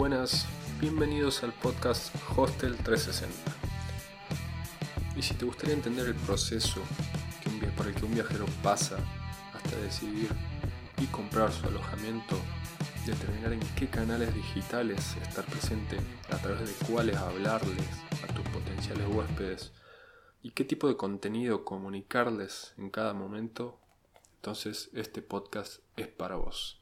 buenas, bienvenidos al podcast Hostel 360. Y si te gustaría entender el proceso por el que un viajero pasa hasta decidir y comprar su alojamiento, determinar en qué canales digitales estar presente, a través de cuáles hablarles a tus potenciales huéspedes y qué tipo de contenido comunicarles en cada momento, entonces este podcast es para vos.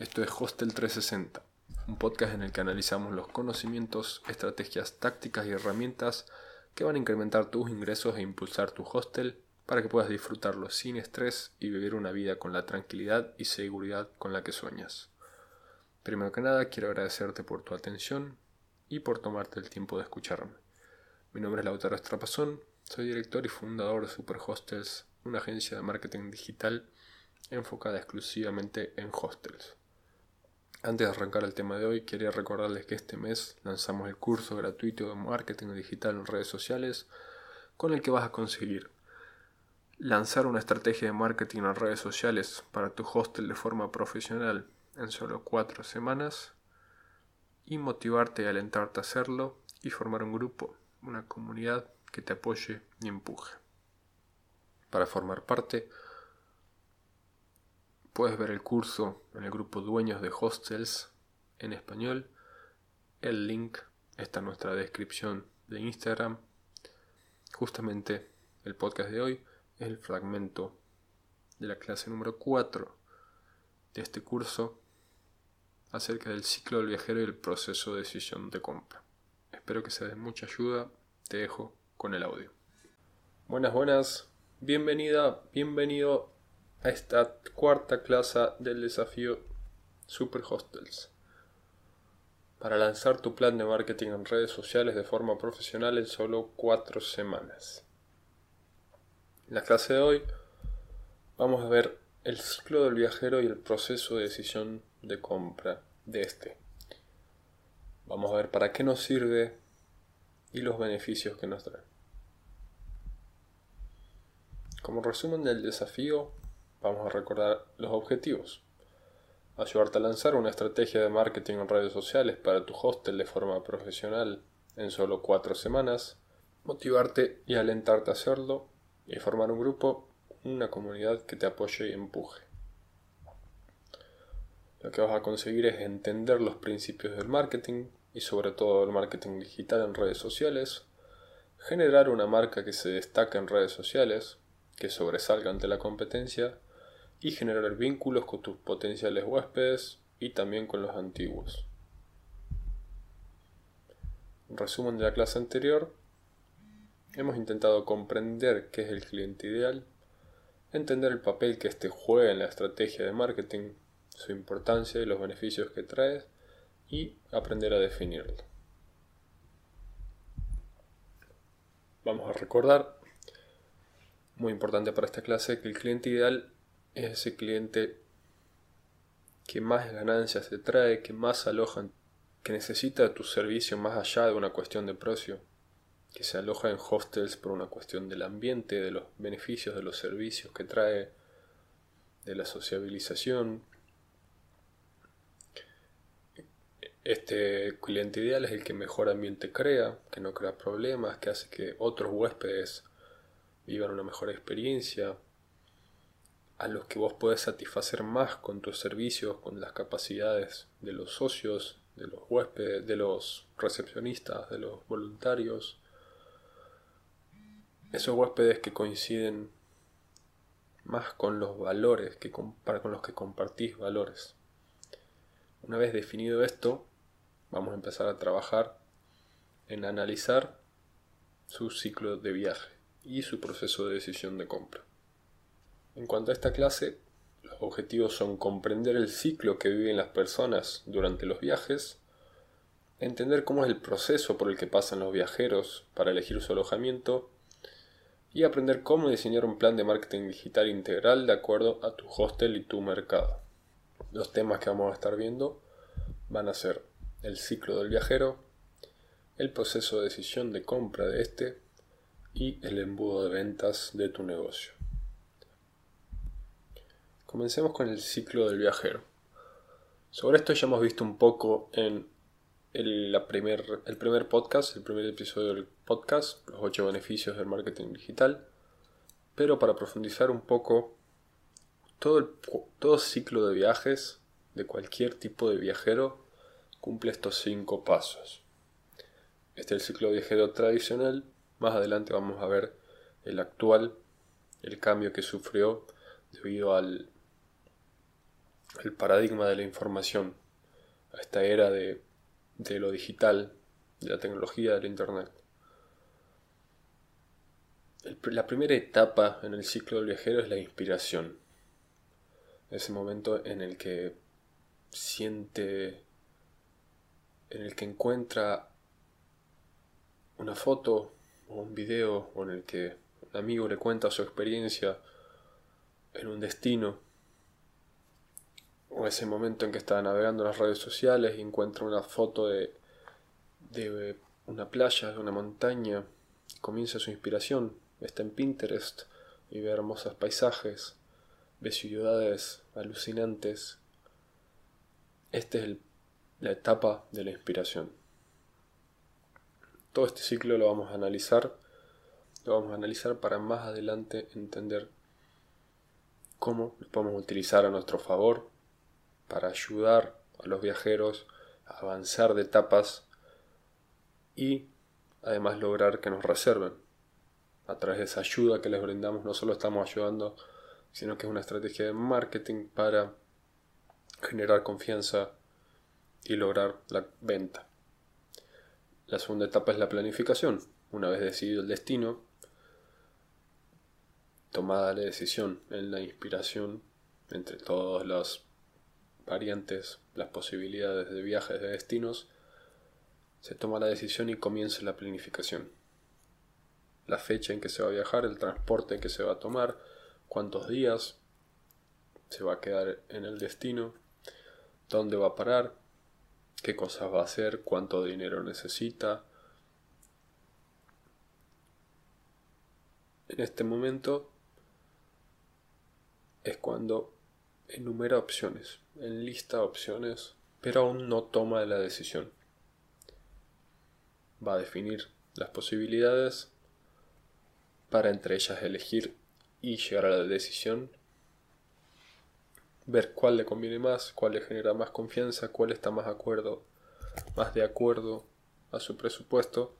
Esto es Hostel 360 un podcast en el que analizamos los conocimientos, estrategias, tácticas y herramientas que van a incrementar tus ingresos e impulsar tu hostel para que puedas disfrutarlo sin estrés y vivir una vida con la tranquilidad y seguridad con la que sueñas. Primero que nada, quiero agradecerte por tu atención y por tomarte el tiempo de escucharme. Mi nombre es Lautaro Estrapazón, soy director y fundador de Super Hostels, una agencia de marketing digital enfocada exclusivamente en hostels. Antes de arrancar el tema de hoy, quería recordarles que este mes lanzamos el curso gratuito de marketing digital en redes sociales con el que vas a conseguir lanzar una estrategia de marketing en redes sociales para tu hostel de forma profesional en solo cuatro semanas y motivarte y alentarte a hacerlo y formar un grupo, una comunidad que te apoye y empuje. Para formar parte, Puedes ver el curso en el grupo Dueños de Hostels en español. El link está en nuestra descripción de Instagram. Justamente el podcast de hoy es el fragmento de la clase número 4 de este curso acerca del ciclo del viajero y el proceso de decisión de compra. Espero que sea de mucha ayuda. Te dejo con el audio. Buenas, buenas. Bienvenida, bienvenido a esta cuarta clase del desafío Super Hostels. Para lanzar tu plan de marketing en redes sociales de forma profesional en solo cuatro semanas. En la clase de hoy vamos a ver el ciclo del viajero y el proceso de decisión de compra de este. Vamos a ver para qué nos sirve y los beneficios que nos trae. Como resumen del desafío, Vamos a recordar los objetivos. Ayudarte a lanzar una estrategia de marketing en redes sociales para tu hostel de forma profesional en solo cuatro semanas. Motivarte y alentarte a hacerlo. Y formar un grupo, una comunidad que te apoye y empuje. Lo que vas a conseguir es entender los principios del marketing y sobre todo el marketing digital en redes sociales, generar una marca que se destaque en redes sociales, que sobresalga ante la competencia y generar vínculos con tus potenciales huéspedes y también con los antiguos. En resumen de la clase anterior, hemos intentado comprender qué es el cliente ideal, entender el papel que éste juega en la estrategia de marketing, su importancia y los beneficios que trae y aprender a definirlo. Vamos a recordar, muy importante para esta clase, que el cliente ideal es ese cliente que más ganancias te trae, que más aloja, que necesita tu servicio más allá de una cuestión de precio, que se aloja en hostels por una cuestión del ambiente, de los beneficios de los servicios que trae, de la sociabilización. Este cliente ideal es el que mejor ambiente crea, que no crea problemas, que hace que otros huéspedes vivan una mejor experiencia, a los que vos podés satisfacer más con tus servicios, con las capacidades de los socios, de los huéspedes, de los recepcionistas, de los voluntarios. Esos huéspedes que coinciden más con los valores que con los que compartís valores. Una vez definido esto, vamos a empezar a trabajar en analizar su ciclo de viaje y su proceso de decisión de compra. En cuanto a esta clase, los objetivos son comprender el ciclo que viven las personas durante los viajes, entender cómo es el proceso por el que pasan los viajeros para elegir su alojamiento y aprender cómo diseñar un plan de marketing digital integral de acuerdo a tu hostel y tu mercado. Los temas que vamos a estar viendo van a ser el ciclo del viajero, el proceso de decisión de compra de este y el embudo de ventas de tu negocio. Comencemos con el ciclo del viajero. Sobre esto ya hemos visto un poco en el, primer, el primer podcast, el primer episodio del podcast, los ocho beneficios del marketing digital. Pero para profundizar un poco, todo, el, todo ciclo de viajes de cualquier tipo de viajero cumple estos cinco pasos. Este es el ciclo viajero tradicional. Más adelante vamos a ver el actual, el cambio que sufrió debido al el paradigma de la información, a esta era de, de lo digital, de la tecnología, del Internet. la primera etapa en el ciclo del viajero es la inspiración. Ese momento en el que siente, en el que encuentra una foto o un video o en el que un amigo le cuenta su experiencia en un destino o ese momento en que está navegando en las redes sociales y encuentra una foto de, de una playa, de una montaña, comienza su inspiración, está en Pinterest y ve hermosos paisajes, ve ciudades alucinantes. Esta es la etapa de la inspiración. Todo este ciclo lo vamos a analizar, lo vamos a analizar para más adelante entender cómo lo podemos utilizar a nuestro favor para ayudar a los viajeros a avanzar de etapas y además lograr que nos reserven. A través de esa ayuda que les brindamos no solo estamos ayudando, sino que es una estrategia de marketing para generar confianza y lograr la venta. La segunda etapa es la planificación. Una vez decidido el destino, tomada la decisión en la inspiración entre todos los variantes, las posibilidades de viajes, de destinos, se toma la decisión y comienza la planificación. La fecha en que se va a viajar, el transporte que se va a tomar, cuántos días se va a quedar en el destino, dónde va a parar, qué cosas va a hacer, cuánto dinero necesita. En este momento es cuando enumera opciones, enlista opciones, pero aún no toma la decisión. Va a definir las posibilidades para entre ellas elegir y llegar a la decisión, ver cuál le conviene más, cuál le genera más confianza, cuál está más, acuerdo, más de acuerdo a su presupuesto,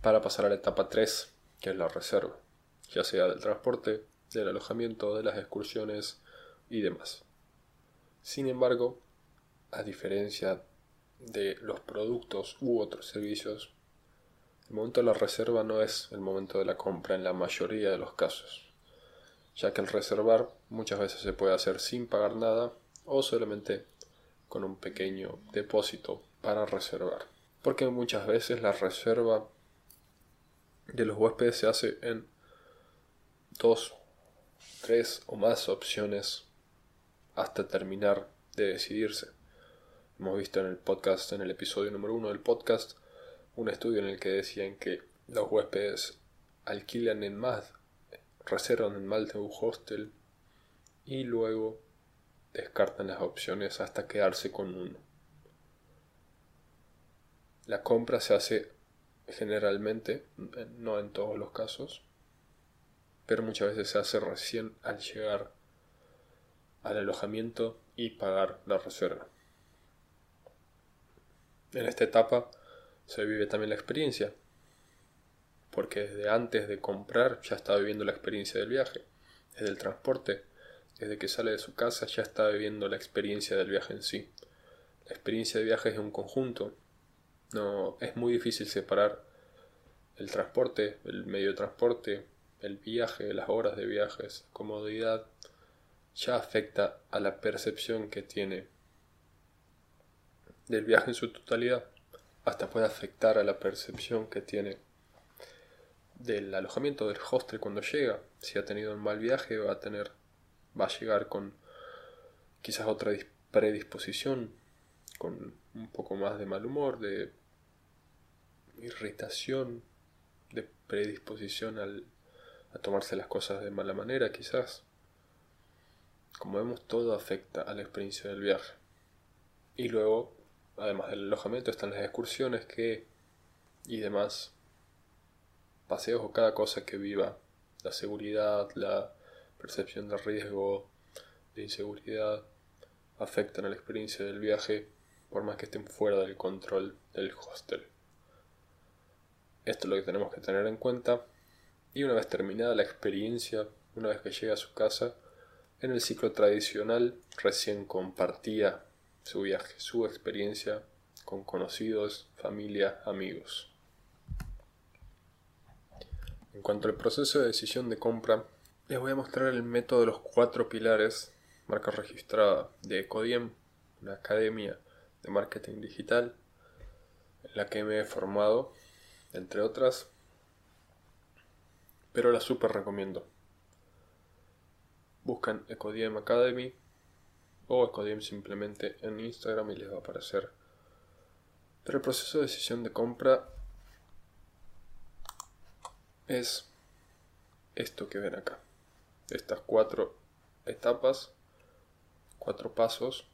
para pasar a la etapa 3, que es la reserva, ya sea del transporte, del alojamiento, de las excursiones, y demás. Sin embargo, a diferencia de los productos u otros servicios, el momento de la reserva no es el momento de la compra en la mayoría de los casos, ya que el reservar muchas veces se puede hacer sin pagar nada o solamente con un pequeño depósito para reservar. Porque muchas veces la reserva de los huéspedes se hace en dos, tres o más opciones hasta terminar de decidirse. Hemos visto en el podcast, en el episodio número uno del podcast, un estudio en el que decían que los huéspedes alquilan en más, reservan en más de un hostel y luego descartan las opciones hasta quedarse con uno. La compra se hace generalmente, no en todos los casos, pero muchas veces se hace recién al llegar al alojamiento y pagar la reserva. En esta etapa se vive también la experiencia, porque desde antes de comprar ya está viviendo la experiencia del viaje, desde el transporte, desde que sale de su casa ya está viviendo la experiencia del viaje en sí. La experiencia de viaje es un conjunto, no es muy difícil separar el transporte, el medio de transporte, el viaje, las horas de viajes, comodidad, ya afecta a la percepción que tiene del viaje en su totalidad, hasta puede afectar a la percepción que tiene del alojamiento del hostel cuando llega. Si ha tenido un mal viaje va a tener va a llegar con quizás otra predisposición, con un poco más de mal humor, de irritación, de predisposición al, a tomarse las cosas de mala manera quizás. Como vemos, todo afecta a la experiencia del viaje. Y luego, además del alojamiento, están las excursiones que y demás paseos o cada cosa que viva, la seguridad, la percepción de riesgo, de inseguridad, afectan a la experiencia del viaje por más que estén fuera del control del hostel. Esto es lo que tenemos que tener en cuenta y una vez terminada la experiencia, una vez que llega a su casa, en el ciclo tradicional recién compartía su viaje, su experiencia con conocidos, familia, amigos. En cuanto al proceso de decisión de compra, les voy a mostrar el método de los cuatro pilares, marca registrada de Ecodiem, una academia de marketing digital en la que me he formado, entre otras, pero la super recomiendo. Buscan Ecodiem Academy o Ecodiem simplemente en Instagram y les va a aparecer. Pero el proceso de decisión de compra es esto que ven acá. Estas cuatro etapas, cuatro pasos,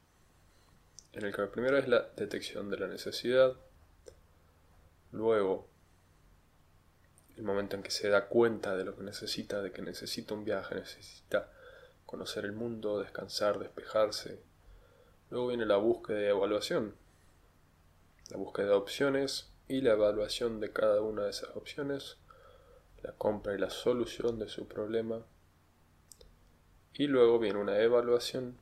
en el que el primero es la detección de la necesidad, luego el momento en que se da cuenta de lo que necesita, de que necesita un viaje, necesita conocer el mundo, descansar, despejarse. Luego viene la búsqueda de evaluación, la búsqueda de opciones y la evaluación de cada una de esas opciones la compra y la solución de su problema. Y luego viene una evaluación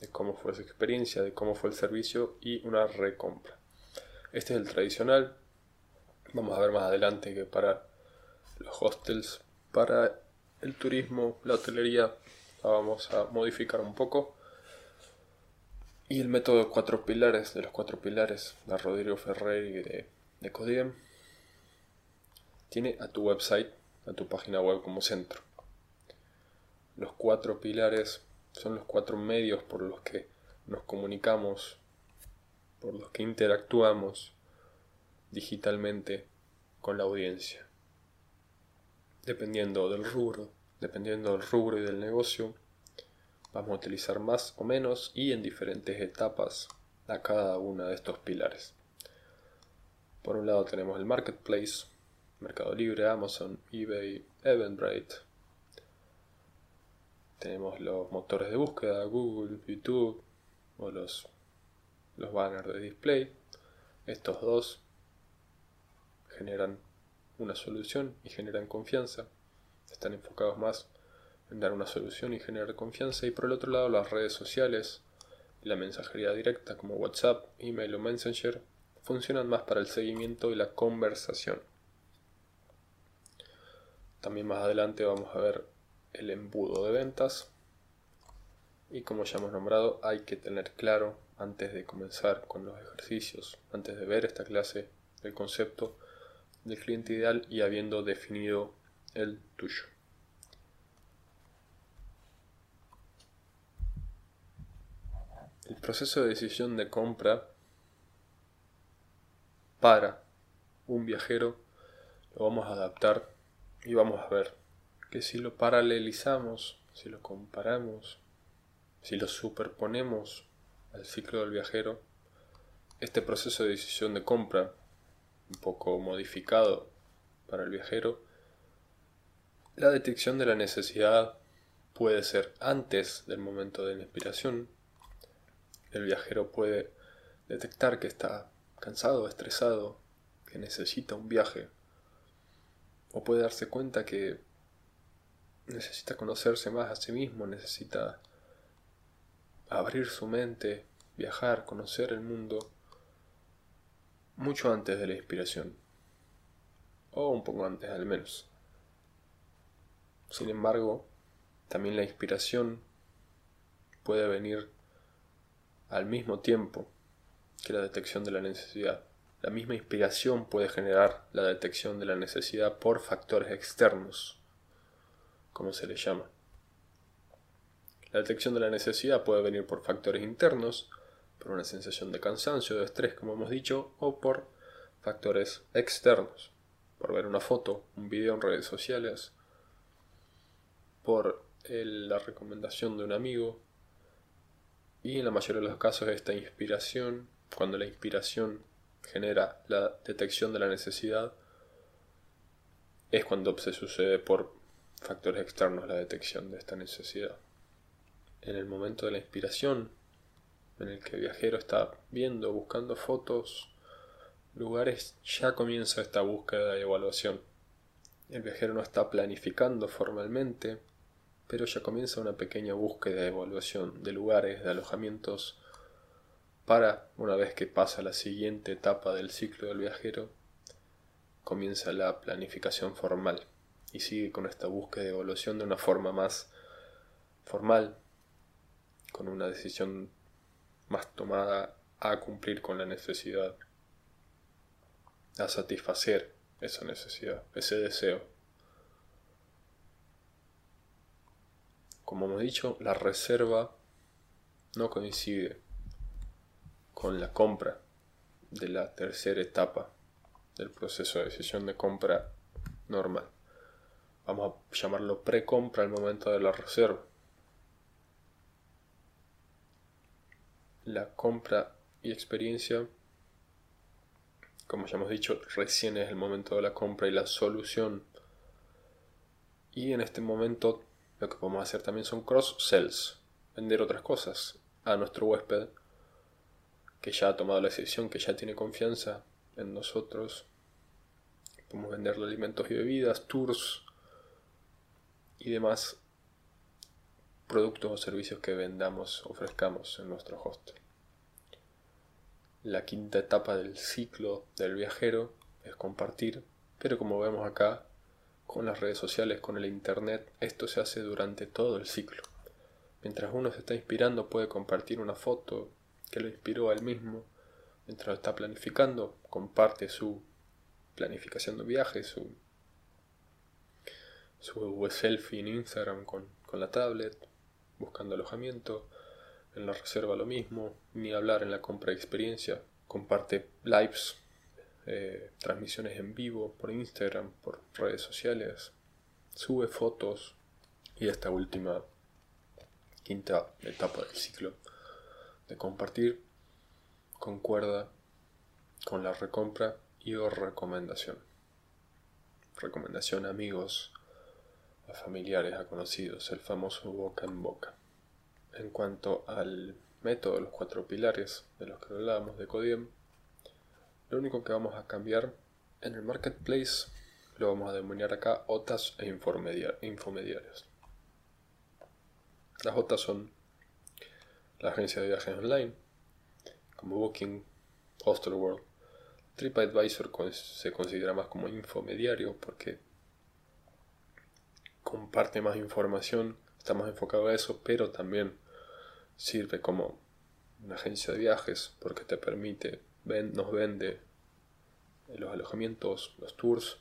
de cómo fue su experiencia, de cómo fue el servicio y una recompra. Este es el tradicional. Vamos a ver más adelante que para los hostels, para el turismo, la hotelería, la vamos a modificar un poco. Y el método de cuatro pilares, de los cuatro pilares de Rodrigo Ferrer y de, de Codiem, tiene a tu website, a tu página web como centro. Los cuatro pilares son los cuatro medios por los que nos comunicamos, por los que interactuamos digitalmente con la audiencia. Dependiendo del rubro, dependiendo del rubro y del negocio, vamos a utilizar más o menos y en diferentes etapas a cada uno de estos pilares. Por un lado tenemos el marketplace, Mercado Libre, Amazon, eBay, Eventbrite. Tenemos los motores de búsqueda, Google, YouTube o los, los banners de display. Estos dos generan una solución y generan confianza. Están enfocados más en dar una solución y generar confianza. Y por el otro lado las redes sociales y la mensajería directa como WhatsApp, email o Messenger funcionan más para el seguimiento y la conversación. También más adelante vamos a ver el embudo de ventas. Y como ya hemos nombrado, hay que tener claro antes de comenzar con los ejercicios, antes de ver esta clase, el concepto del cliente ideal y habiendo definido el tuyo. El proceso de decisión de compra para un viajero lo vamos a adaptar y vamos a ver que si lo paralelizamos, si lo comparamos, si lo superponemos al ciclo del viajero, este proceso de decisión de compra, un poco modificado para el viajero, la detección de la necesidad puede ser antes del momento de la inspiración. El viajero puede detectar que está cansado, estresado, que necesita un viaje o puede darse cuenta que necesita conocerse más a sí mismo, necesita abrir su mente, viajar, conocer el mundo mucho antes de la inspiración, o un poco antes al menos. Sin embargo, también la inspiración puede venir al mismo tiempo que la detección de la necesidad. La misma inspiración puede generar la detección de la necesidad por factores externos, como se le llama. La detección de la necesidad puede venir por factores internos, por una sensación de cansancio, de estrés, como hemos dicho, o por factores externos, por ver una foto, un video en redes sociales, por la recomendación de un amigo, y en la mayoría de los casos esta inspiración cuando la inspiración genera la detección de la necesidad, es cuando se sucede por factores externos la detección de esta necesidad. En el momento de la inspiración, en el que el viajero está viendo, buscando fotos, lugares, ya comienza esta búsqueda de evaluación. El viajero no está planificando formalmente, pero ya comienza una pequeña búsqueda de evaluación de lugares, de alojamientos, para, una vez que pasa la siguiente etapa del ciclo del viajero, comienza la planificación formal y sigue con esta búsqueda de evaluación de una forma más formal, con una decisión más tomada a cumplir con la necesidad, a satisfacer esa necesidad, ese deseo. Como hemos dicho, la reserva no coincide con la compra de la tercera etapa del proceso de decisión de compra normal. Vamos a llamarlo pre-compra al momento de la reserva. La compra y experiencia, como ya hemos dicho, recién es el momento de la compra y la solución. Y en este momento lo que podemos hacer también son cross-sells, vender otras cosas a nuestro huésped que ya ha tomado la decisión, que ya tiene confianza en nosotros. Podemos venderle alimentos y bebidas, tours y demás productos o servicios que vendamos, ofrezcamos en nuestro hostel. La quinta etapa del ciclo del viajero es compartir, pero como vemos acá, con las redes sociales, con el Internet, esto se hace durante todo el ciclo. Mientras uno se está inspirando puede compartir una foto que lo inspiró a él mismo. Mientras lo está planificando, comparte su planificación de viaje, su, su selfie en Instagram con, con la tablet, buscando alojamiento. En la reserva lo mismo, ni hablar en la compra de experiencia. Comparte lives eh, transmisiones en vivo por Instagram, por redes sociales, sube fotos y esta última quinta etapa del ciclo de compartir concuerda con la recompra y o recomendación. Recomendación a amigos, a familiares, a conocidos, el famoso boca en boca. En cuanto al método los cuatro pilares de los que hablábamos de Codiem, lo único que vamos a cambiar en el marketplace lo vamos a denominar acá OTAs e infomediarios. Las OTAs son la agencia de viajes online, como Booking, Hostelworld. TripAdvisor se considera más como infomediario porque comparte más información, está más enfocado a eso, pero también sirve como una agencia de viajes porque te permite nos vende los alojamientos, los tours.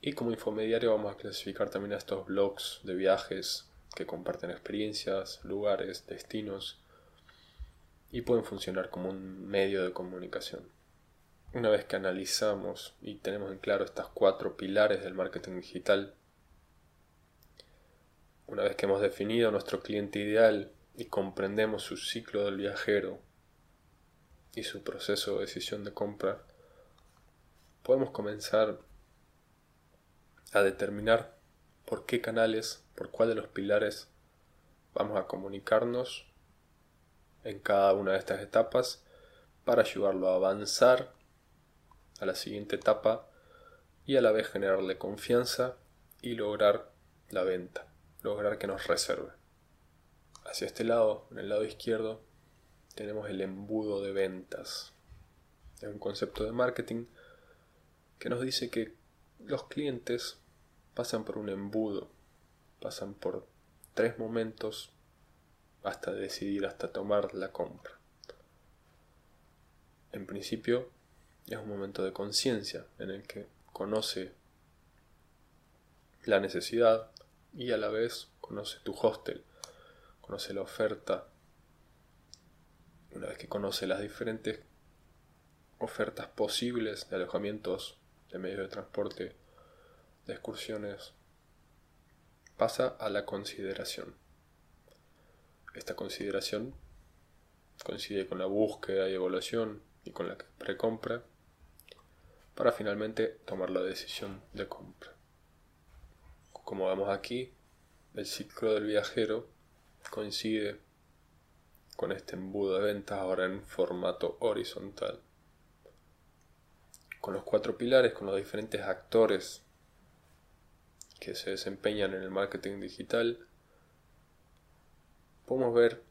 Y como infomediario vamos a clasificar también a estos blogs de viajes que comparten experiencias, lugares, destinos y pueden funcionar como un medio de comunicación. Una vez que analizamos y tenemos en claro estas cuatro pilares del marketing digital, una vez que hemos definido nuestro cliente ideal y comprendemos su ciclo del viajero y su proceso de decisión de compra, podemos comenzar a determinar por qué canales, por cuál de los pilares vamos a comunicarnos en cada una de estas etapas para ayudarlo a avanzar a la siguiente etapa y a la vez generarle confianza y lograr la venta, lograr que nos reserve. Hacia este lado, en el lado izquierdo, tenemos el embudo de ventas. Es un concepto de marketing que nos dice que los clientes pasan por un embudo, pasan por tres momentos hasta decidir, hasta tomar la compra. En principio es un momento de conciencia en el que conoce la necesidad y a la vez conoce tu hostel, conoce la oferta, una vez que conoce las diferentes ofertas posibles de alojamientos, de medios de transporte, de excursiones, pasa a la consideración. Esta consideración coincide con la búsqueda y evaluación y con la precompra, para finalmente tomar la decisión de compra. Como vemos aquí, el ciclo del viajero coincide con este embudo de ventas ahora en formato horizontal. Con los cuatro pilares, con los diferentes actores que se desempeñan en el marketing digital, podemos ver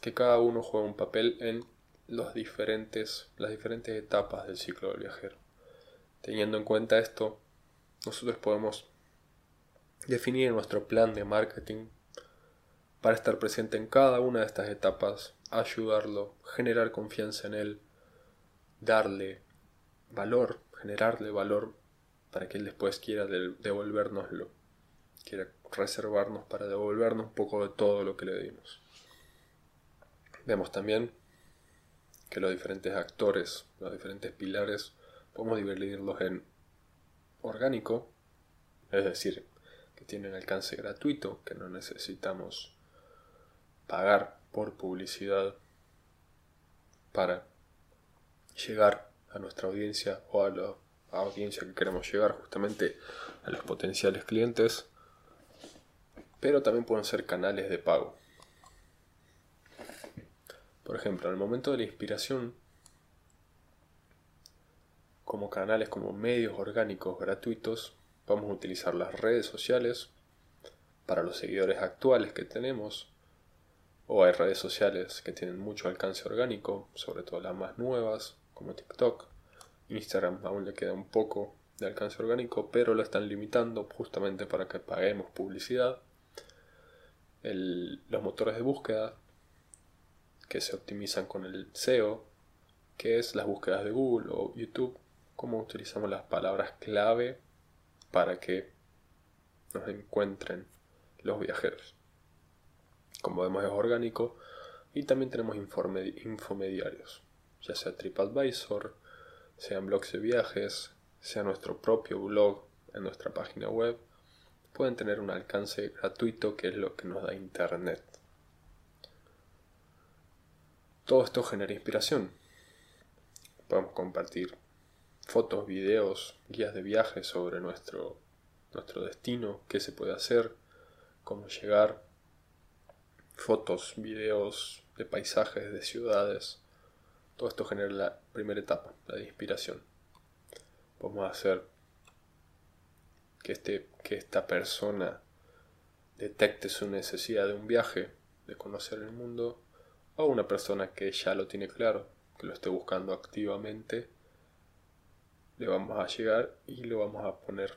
que cada uno juega un papel en las diferentes etapas del ciclo del viajero. Teniendo en cuenta esto, nosotros podemos definir nuestro plan de marketing para estar presente en cada una de estas etapas, ayudarlo, generar confianza en él, darle valor, generarle valor para que él después quiera devolvernoslo, quiera reservarnos para devolvernos un poco de todo lo que le dimos. Vemos también que los diferentes actores, los diferentes pilares, podemos dividirlos en orgánico, es decir, que tienen alcance gratuito, que no necesitamos pagar por publicidad para llegar a nuestra audiencia o a la audiencia que queremos llegar justamente a los potenciales clientes, pero también pueden ser canales de pago. Por ejemplo, en el momento de la inspiración, como canales, como medios orgánicos gratuitos, vamos a utilizar las redes sociales para los seguidores actuales que tenemos, o hay redes sociales que tienen mucho alcance orgánico, sobre todo las más nuevas, como TikTok. Instagram aún le queda un poco de alcance orgánico, pero lo están limitando justamente para que paguemos publicidad. los motores de búsqueda que se optimizan con el SEO, que es las búsquedas de Google o YouTube, cómo utilizamos las palabras clave para que nos encuentren los viajeros. Como vemos es orgánico y también tenemos infomediarios, ya sea TripAdvisor, sean blogs de viajes, sea nuestro propio blog en nuestra página web, pueden tener un alcance gratuito que es lo que nos da Internet. Todo esto genera inspiración. Podemos compartir fotos, videos, guías de viaje sobre nuestro, nuestro destino, qué se puede hacer, cómo llegar, fotos, videos de paisajes, de ciudades. Todo esto genera la primera etapa, la de inspiración. Podemos hacer que, este, que esta persona detecte su necesidad de un viaje, de conocer el mundo, o una persona que ya lo tiene claro, que lo esté buscando activamente, le vamos a llegar y lo vamos a poner,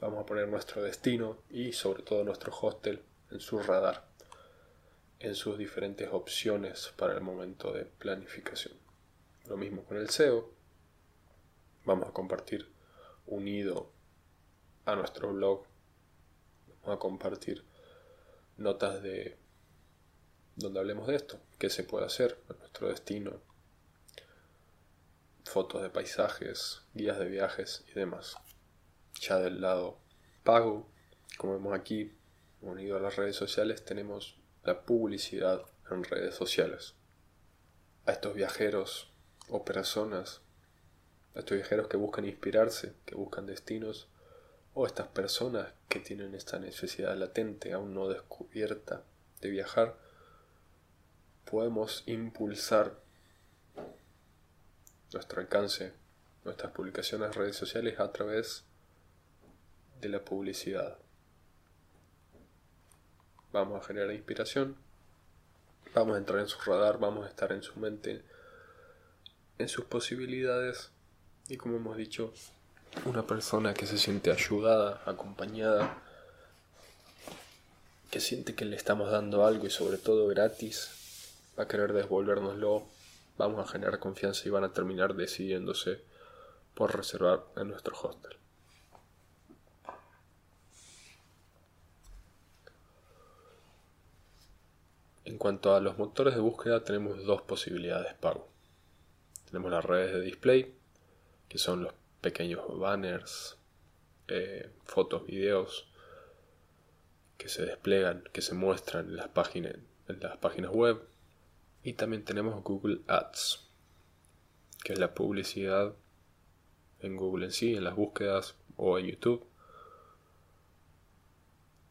vamos a poner nuestro destino y sobre todo nuestro hostel en su radar, en sus diferentes opciones para el momento de planificación. Lo mismo con el SEO, vamos a compartir unido a nuestro blog, vamos a compartir notas de donde hablemos de esto, qué se puede hacer nuestro destino, fotos de paisajes, guías de viajes y demás. Ya del lado pago, como vemos aquí, unido a las redes sociales, tenemos la publicidad en redes sociales. A estos viajeros o personas, a estos viajeros que buscan inspirarse, que buscan destinos, o estas personas que tienen esta necesidad latente, aún no descubierta, de viajar, podemos impulsar nuestro alcance, nuestras publicaciones en redes sociales a través de la publicidad. Vamos a generar inspiración, vamos a entrar en su radar, vamos a estar en su mente, en sus posibilidades y como hemos dicho, una persona que se siente ayudada, acompañada, que siente que le estamos dando algo y sobre todo gratis, a querer devolvernoslo, vamos a generar confianza y van a terminar decidiéndose por reservar en nuestro hostel. En cuanto a los motores de búsqueda tenemos dos posibilidades de pago. Tenemos las redes de display, que son los pequeños banners, eh, fotos, videos que se desplegan, que se muestran en las páginas, en las páginas web Y también tenemos Google Ads, que es la publicidad en Google en sí, en las búsquedas o en YouTube.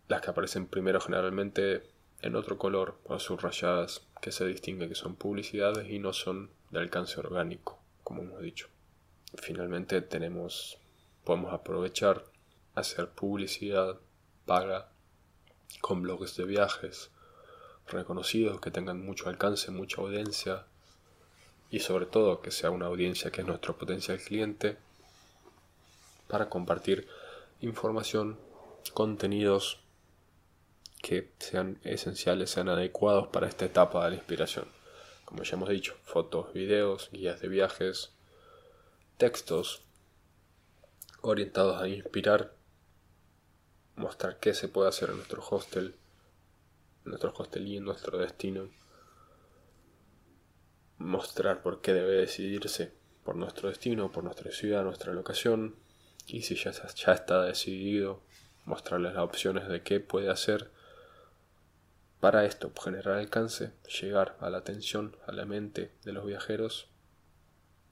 Las que aparecen primero generalmente en otro color o subrayadas que se distingue que son publicidades y no son de alcance orgánico, como hemos dicho. Finalmente tenemos, podemos aprovechar, hacer publicidad paga con blogs de viajes reconocidos que tengan mucho alcance, mucha audiencia y sobre todo que sea una audiencia que es nuestro potencial cliente para compartir información, contenidos que sean esenciales, sean adecuados para esta etapa de la inspiración. Como ya hemos dicho, fotos, videos, guías de viajes, textos orientados a inspirar, mostrar qué se puede hacer en nuestro hostel, en nuestro hostel y en nuestro destino, mostrar por qué debe decidirse por nuestro destino, por nuestra ciudad, nuestra locación, y si ya, ya está decidido, mostrarles las opciones de qué puede hacer para esto, generar alcance, llegar a la atención, a la mente de los viajeros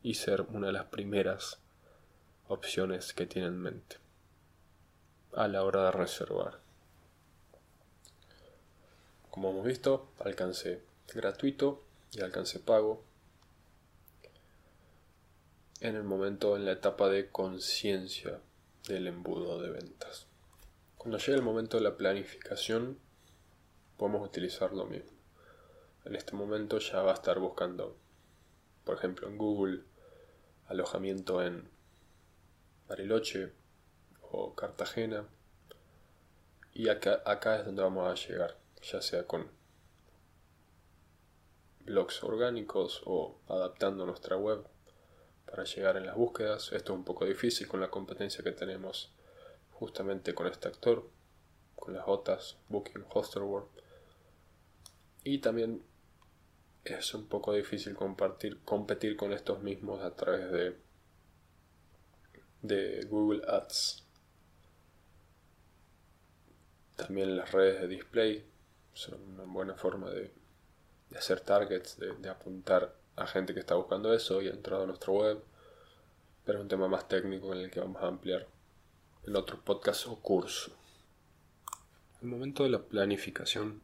y ser una de las primeras opciones que tienen en mente a la hora de reservar. Como hemos visto, alcance gratuito y alcance pago en el momento, en la etapa de conciencia del embudo de ventas. Cuando llega el momento de la planificación, podemos utilizar lo mismo. En este momento ya va a estar buscando, por ejemplo, en Google, alojamiento en Bariloche o Cartagena. Y acá, acá es donde vamos a llegar, ya sea con blogs orgánicos o adaptando nuestra web para llegar en las búsquedas. Esto es un poco difícil con la competencia que tenemos justamente con este actor, con las OTAs, Booking, Hostelworld. Y también es un poco difícil compartir, competir con estos mismos a través de, de Google Ads. También las redes de display son una buena forma de, hacer targets, de, apuntar a gente que está buscando eso y ha entrado a nuestra web. Pero es un tema más técnico en el que vamos a ampliar en otro podcast o curso. El momento de la planificación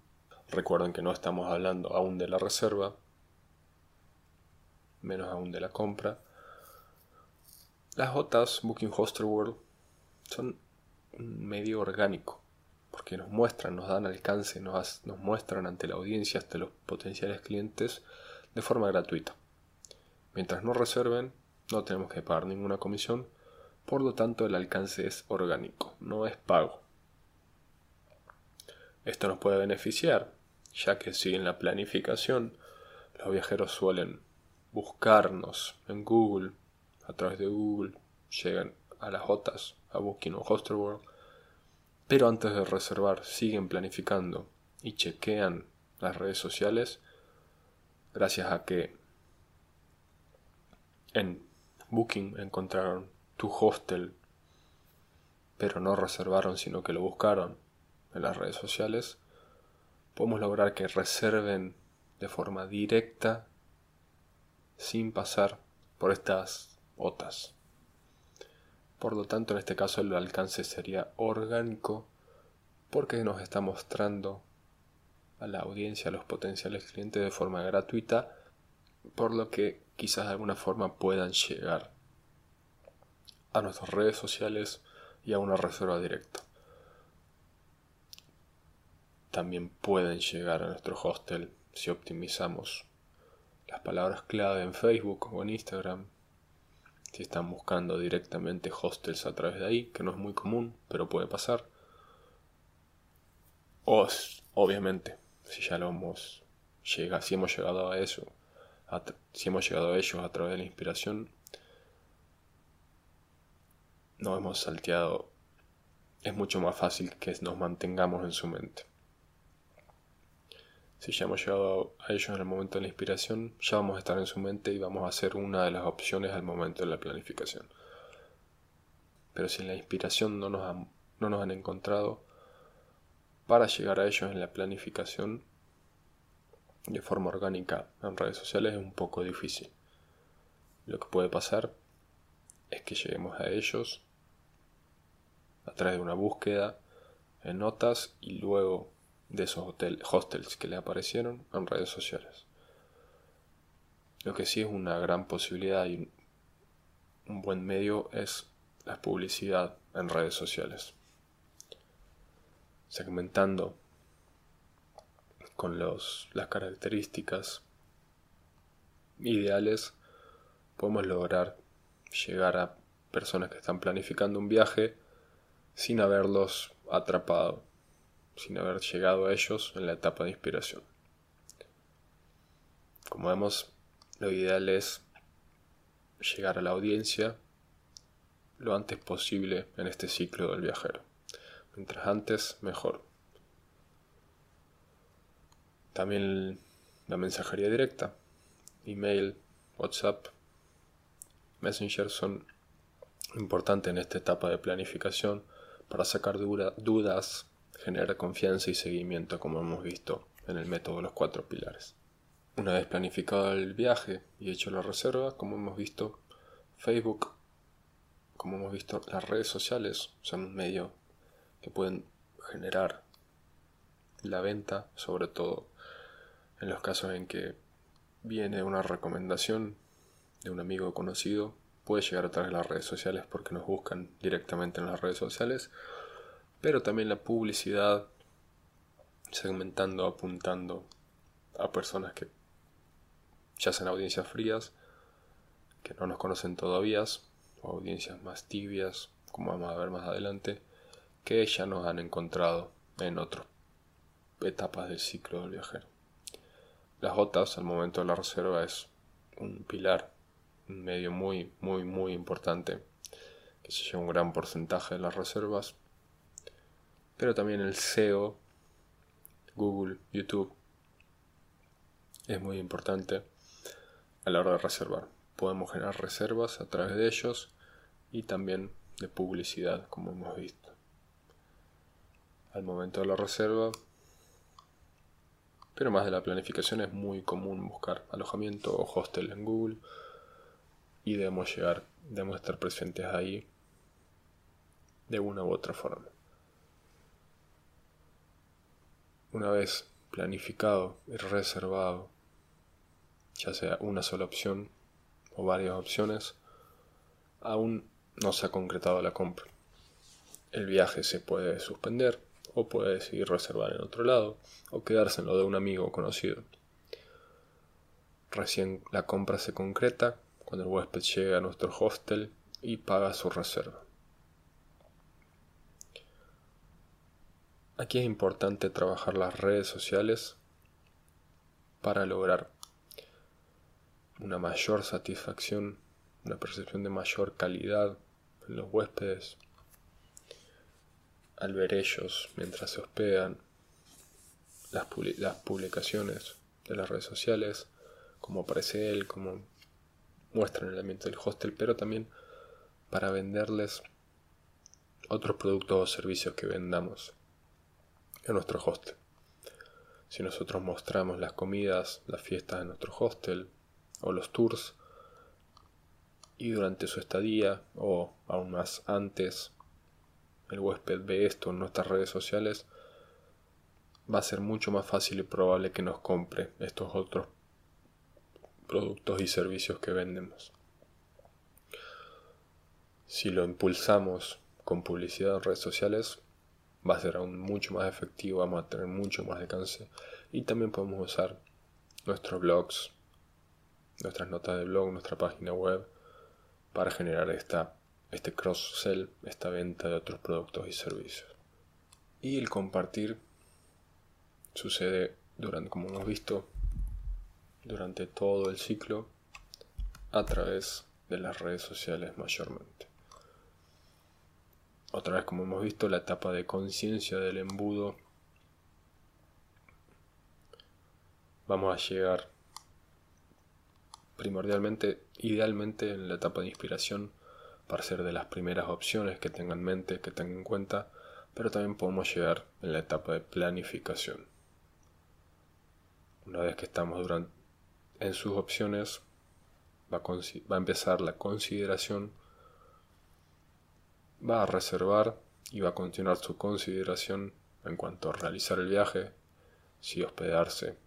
Recuerden que no estamos hablando aún de la reserva, menos aún de la compra. Las OTAs Booking Hoster World son un medio orgánico, porque nos muestran, nos dan alcance, nos, nos muestran ante la audiencia, ante los potenciales clientes, de forma gratuita. Mientras no reserven, no tenemos que pagar ninguna comisión, por lo tanto el alcance es orgánico, no es pago. Esto nos puede beneficiar ya que si en la planificación los viajeros suelen buscarnos en Google, a través de Google, llegan a las OTAs, a Booking o Hostelworld, pero antes de reservar siguen planificando y chequean las redes sociales, gracias a que en Booking encontraron tu hostel, pero no reservaron, sino que lo buscaron en las redes sociales, podemos lograr que reserven de forma directa sin pasar por estas OTAs. Por lo tanto, en este caso el alcance sería orgánico porque nos está mostrando a la audiencia, a los potenciales clientes de forma gratuita, por lo que quizás de alguna forma puedan llegar a nuestras redes sociales y a una reserva directa también pueden llegar a nuestro hostel si optimizamos las palabras clave en Facebook o en Instagram. Si están buscando directamente hostels a través de ahí, que no es muy común, pero puede pasar. O, obviamente, si ya lo hemos llegado, si hemos llegado a eso, si hemos llegado a ellos a través de la inspiración, no hemos salteado, es mucho más fácil que nos mantengamos en su mente. Si ya hemos llegado a ellos en el momento de la inspiración, ya vamos a estar en su mente y vamos a ser una de las opciones al momento de la planificación. Pero si en la inspiración no nos han, no nos han encontrado, para llegar a ellos en la planificación, de forma orgánica en redes sociales es un poco difícil. Lo que puede pasar es que lleguemos a ellos a través de una búsqueda en notas y luego de esos hotel, hostels que le aparecieron en redes sociales. Lo que sí es una gran posibilidad y un buen medio es la publicidad en redes sociales. Segmentando con los, las características ideales podemos lograr llegar a personas que están planificando un viaje sin haberlos atrapado, sin haber llegado a ellos en la etapa de inspiración. Como vemos, lo ideal es llegar a la audiencia lo antes posible en este ciclo del viajero. Mientras antes, mejor. También la mensajería directa, email, WhatsApp, Messenger son importantes en esta etapa de planificación para sacar dudas, generar confianza y seguimiento como hemos visto en el método de los cuatro pilares. Una vez planificado el viaje y hecho la reserva, como hemos visto, Facebook, como hemos visto, las redes sociales son un medio que pueden generar la venta, sobre todo en los casos en que viene una recomendación de un amigo conocido puede llegar a través de las redes sociales porque nos buscan directamente en las redes sociales, pero también la publicidad segmentando, apuntando a personas que ya sean audiencias frías, que no nos conocen todavía, o audiencias más tibias, como vamos a ver más adelante, que ya nos han encontrado en otras etapas del ciclo del viajero. Las gotas al momento de la reserva es un pilar un medio muy, muy, muy importante que se lleva un gran porcentaje de las reservas. Pero también el SEO, Google, YouTube, es muy importante a la hora de reservar. Podemos generar reservas a través de ellos y también de publicidad, como hemos visto. Al momento de la reserva, pero más de la planificación, es muy común buscar alojamiento o hostel en Google y debemos llegar, debemos estar presentes ahí de una u otra forma. Una vez planificado y reservado, ya sea una sola opción o varias opciones, aún no se ha concretado la compra. El viaje se puede suspender o puede decidir reservar en otro lado o quedarse en lo de un amigo conocido. Recién la compra se concreta cuando el huésped llega a nuestro hostel y paga su reserva. Aquí es importante trabajar las redes sociales para lograr una mayor satisfacción, una percepción de mayor calidad en los huéspedes al ver ellos mientras se hospedan las, publicaciones de las redes sociales, cómo aparece él, cómo muestran el ambiente del hostel, pero también para venderles otros productos o servicios que vendamos nuestro hostel. Si nosotros mostramos las comidas, las fiestas en nuestro hostel o los tours, y durante su estadía o aún más antes el huésped ve esto en nuestras redes sociales, va a ser mucho más fácil y probable que nos compre estos otros productos y servicios que vendemos. Si lo impulsamos con publicidad en redes sociales, va a ser aún mucho más efectivo, vamos a tener mucho más alcance y también podemos usar nuestros blogs, nuestras notas de blog, nuestra página web para generar esta, este cross-sell, esta venta de otros productos y servicios. Y el compartir sucede durante, como hemos visto, durante todo el ciclo a través de las redes sociales mayormente. Otra vez, como hemos visto, la etapa de conciencia del embudo. Vamos a llegar primordialmente, idealmente en la etapa de inspiración para ser de las primeras opciones que tengan en mente, que tengan en cuenta, pero también podemos llegar en la etapa de planificación. Una vez que estamos durante, en sus opciones, va a, va a empezar la consideración, va a reservar y va a continuar su consideración en cuanto a realizar el viaje, si hospedarse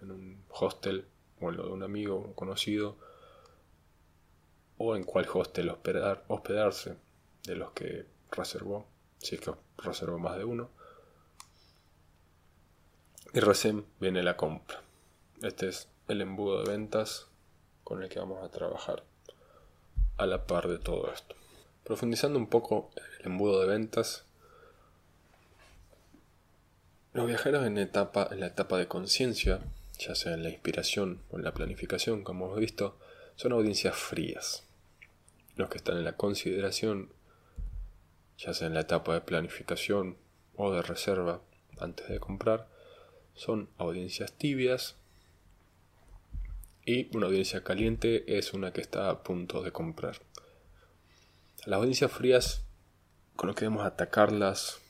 en un hostel o en lo de un amigo o conocido, o en cuál hostel hospedar, hospedarse de los que reservó, si es que reservó más de uno. Y recién viene la compra. Este es el embudo de ventas con el que vamos a trabajar a la par de todo esto. Profundizando un poco el embudo de ventas, los viajeros en, etapa, en la etapa de conciencia, ya sea en la inspiración o en la planificación, como hemos visto, son audiencias frías. Los que están en la consideración, ya sea en la etapa de planificación o de reserva antes de comprar, son audiencias tibias y una audiencia caliente es una que está a punto de comprar. Las audiencias frías, con lo que debemos atacarlas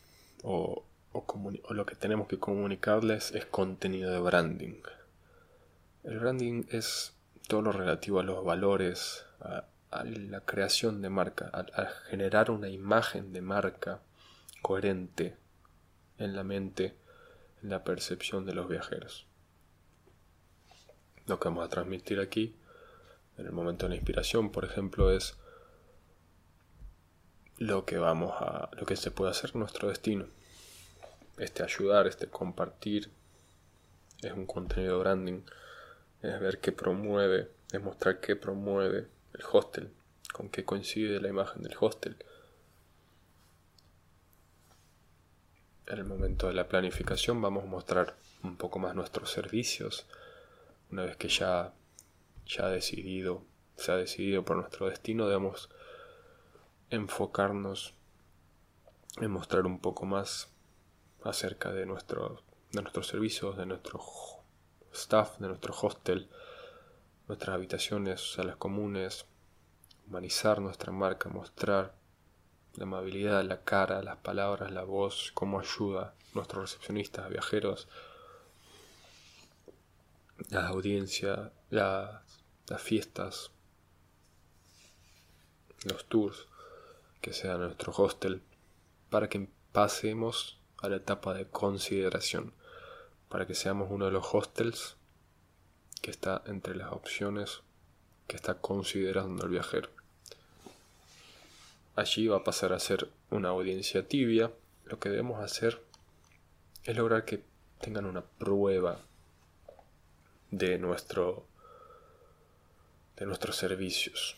o o, lo que tenemos que comunicarles es contenido de branding. El branding es todo lo relativo a los valores, a, la creación de marca, a, generar una imagen de marca coherente en la mente, en la percepción de los viajeros. Lo que vamos a transmitir aquí, en el momento de la inspiración, por ejemplo, es lo que vamos a, lo que se puede hacer nuestro destino este ayudar, este compartir, es un contenido branding, es ver qué promueve, es mostrar qué promueve el hostel, con qué coincide la imagen del hostel. En el momento de la planificación vamos a mostrar un poco más nuestros servicios, una vez que ya, ya decidido, se ha decidido por nuestro destino, debemos enfocarnos en mostrar un poco más acerca de, de nuestros servicios, de nuestro staff, de nuestro hostel, nuestras habitaciones, salas comunes, humanizar nuestra marca, mostrar la amabilidad, la cara, las palabras, la voz, cómo ayuda nuestros recepcionistas, viajeros, la audiencia, las fiestas, los tours que sea nuestro hostel, para que pasemos a la etapa de consideración para que seamos uno de los hostels que está entre las opciones que está considerando el viajero. Allí va a pasar a ser una audiencia tibia. Lo que debemos hacer es lograr que tengan una prueba de nuestro de nuestros servicios.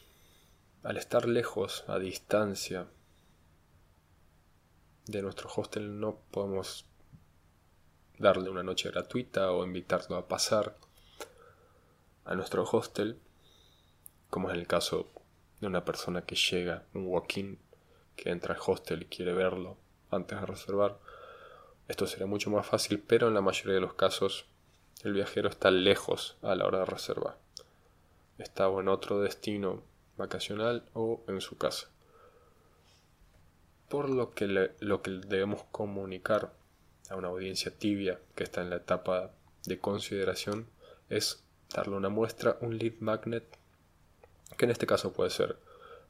Al estar lejos, a distancia, de nuestro hostel no podemos darle una noche gratuita o invitarlo a pasar a nuestro hostel, como es el caso de una persona que llega, un walk-in, que entra al hostel y quiere verlo antes de reservar. Esto sería mucho más fácil, pero en la mayoría de los casos el viajero está lejos a la hora de reservar. Está en otro destino vacacional o en su casa. Por lo que, lo que debemos comunicar a una audiencia tibia que está en la etapa de consideración es darle una muestra, un lead magnet, que en este caso puede ser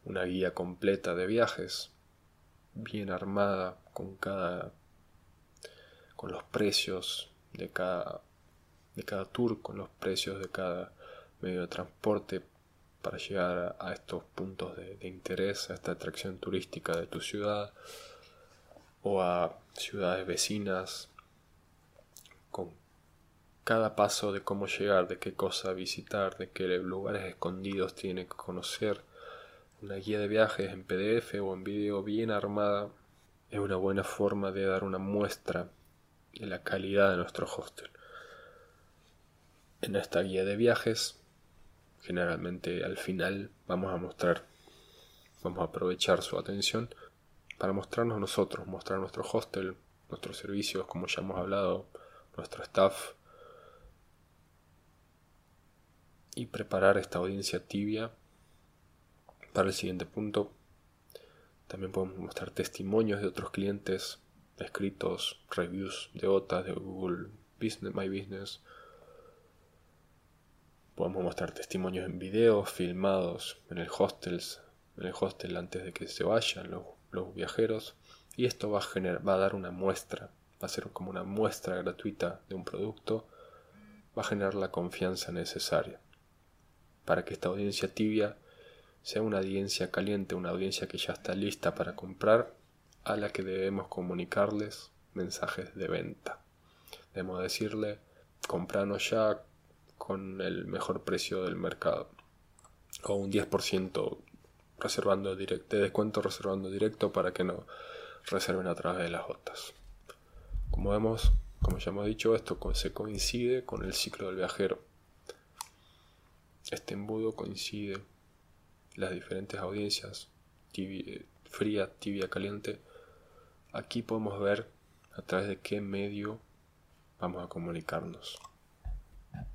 una guía completa de viajes, bien armada con cada con los precios de cada de cada tour, con los precios de cada medio de transporte para llegar a, estos puntos de, interés, a esta atracción turística de tu ciudad o a ciudades vecinas, con cada paso de cómo llegar, de qué cosa visitar, de qué lugares escondidos tiene que conocer. Una guía de viajes en PDF o en vídeo bien armada es una buena forma de dar una muestra de la calidad de nuestro hostel. En esta guía de viajes generalmente al final vamos a mostrar, vamos a aprovechar su atención para mostrarnos nosotros, mostrar nuestro hostel, nuestros servicios, como ya hemos hablado, nuestro staff y preparar esta audiencia tibia para el siguiente punto. También podemos mostrar testimonios de otros clientes, escritos, reviews de OTA, de Google Business, My Business, Podemos mostrar testimonios en videos filmados en el hostels, en el hostel antes de que se vayan los, viajeros. Y esto va a, generar, va a dar una muestra, va a ser como una muestra gratuita de un producto, va a generar la confianza necesaria para que esta audiencia tibia sea una audiencia caliente, una audiencia que ya está lista para comprar, a la que debemos comunicarles mensajes de venta. Debemos decirle, compranos ya con el mejor precio del mercado. O un 10% reservando directo, de descuento reservando directo para que no reserven a través de las otras. Como vemos, como ya hemos dicho, esto se coincide con el ciclo del viajero. Este embudo coincide las diferentes audiencias, fría, tibia, caliente. Aquí podemos ver a través de qué medio vamos a comunicarnos.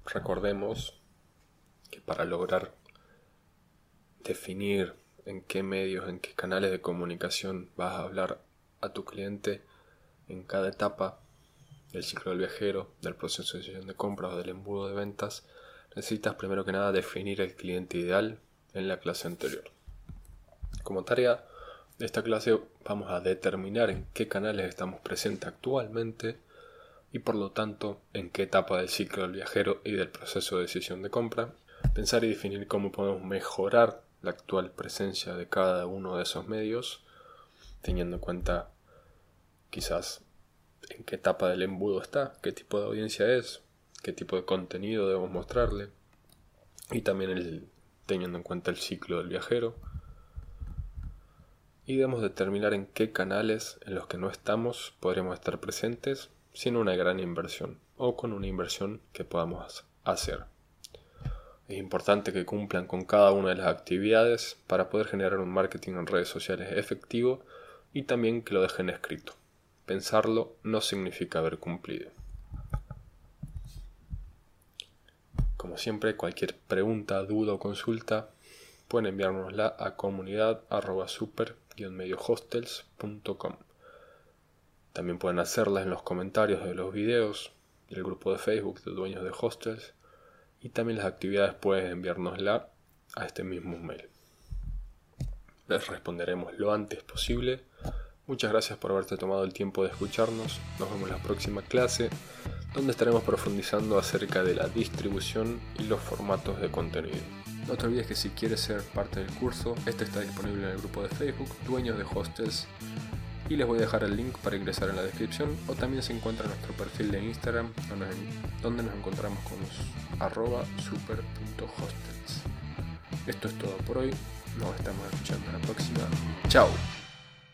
Recordemos que para lograr definir en qué medios, en qué canales de comunicación vas a hablar a tu cliente en cada etapa del ciclo del viajero, del proceso de decisión de compra o del embudo de ventas, necesitas primero que nada definir el cliente ideal en la clase anterior. Como tarea de esta clase vamos a determinar en qué canales estamos presentes actualmente y por lo tanto en qué etapa del ciclo del viajero y del proceso de decisión de compra, pensar y definir cómo podemos mejorar la actual presencia de cada uno de esos medios, teniendo en cuenta quizás en qué etapa del embudo está, qué tipo de audiencia es, qué tipo de contenido debemos mostrarle y también el, teniendo en cuenta el ciclo del viajero. Y debemos determinar en qué canales en los que no estamos podremos estar presentes sin una gran inversión o con una inversión que podamos hacer. Es importante que cumplan con cada una de las actividades para poder generar un marketing en redes sociales efectivo y también que lo dejen escrito. Pensarlo no significa haber cumplido. Como siempre, cualquier pregunta, duda o consulta pueden enviárnosla a comunidad. También pueden hacerlas en los comentarios de los videos del grupo de Facebook de dueños de hostels y también las actividades pueden enviárnosla a este mismo mail. Les responderemos lo antes posible. Muchas gracias por haberte tomado el tiempo de escucharnos. Nos vemos en la próxima clase donde estaremos profundizando acerca de la distribución y los formatos de contenido. No te olvides que si quieres ser parte del curso, este está disponible en el grupo de Facebook Dueños de Hostels y les voy a dejar el link para ingresar en la descripción o también se encuentra en nuestro perfil de Instagram donde nos encontramos con arroba super.hostels. Esto es todo por hoy, nos estamos escuchando en la próxima. Chao.